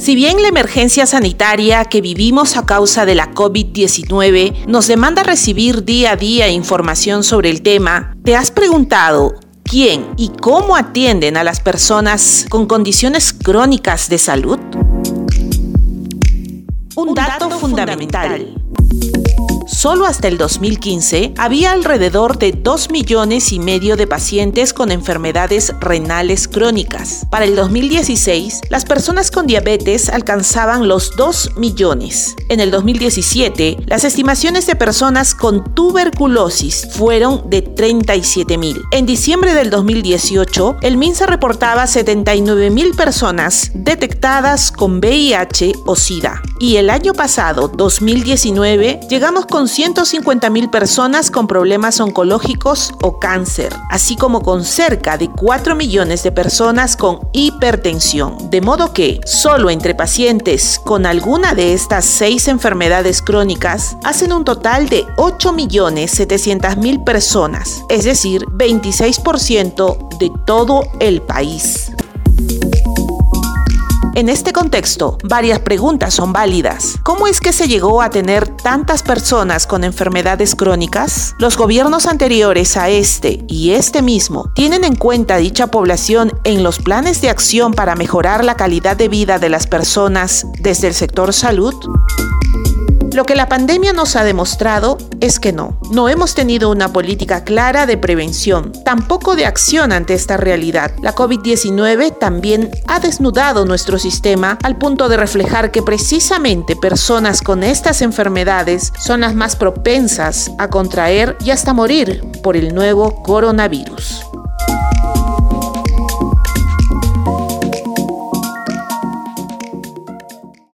Si bien la emergencia sanitaria que vivimos a causa de la COVID-19 nos demanda recibir día a día información sobre el tema, ¿te has preguntado quién y cómo atienden a las personas con condiciones crónicas de salud? Un dato fundamental. Solo hasta el 2015 había alrededor de 2 millones y medio de pacientes con enfermedades renales crónicas. Para el 2016, las personas con diabetes alcanzaban los 2 millones. En el 2017, las estimaciones de personas con tuberculosis fueron de 37 mil. En diciembre del 2018, el MINSA reportaba 79 mil personas detectadas con VIH o SIDA. Y el año pasado, 2019, llegamos con 150.000 personas con problemas oncológicos o cáncer, así como con cerca de 4 millones de personas con hipertensión. De modo que, solo entre pacientes con alguna de estas seis enfermedades crónicas, hacen un total de 8.700.000 personas, es decir, 26% de todo el país. En este contexto, varias preguntas son válidas. ¿Cómo es que se llegó a tener tantas personas con enfermedades crónicas? Los gobiernos anteriores a este y este mismo tienen en cuenta dicha población en los planes de acción para mejorar la calidad de vida de las personas desde el sector salud? Lo que la pandemia nos ha demostrado es que no, no hemos tenido una política clara de prevención, tampoco de acción ante esta realidad. La COVID-19 también ha desnudado nuestro sistema al punto de reflejar que precisamente personas con estas enfermedades son las más propensas a contraer y hasta morir por el nuevo coronavirus.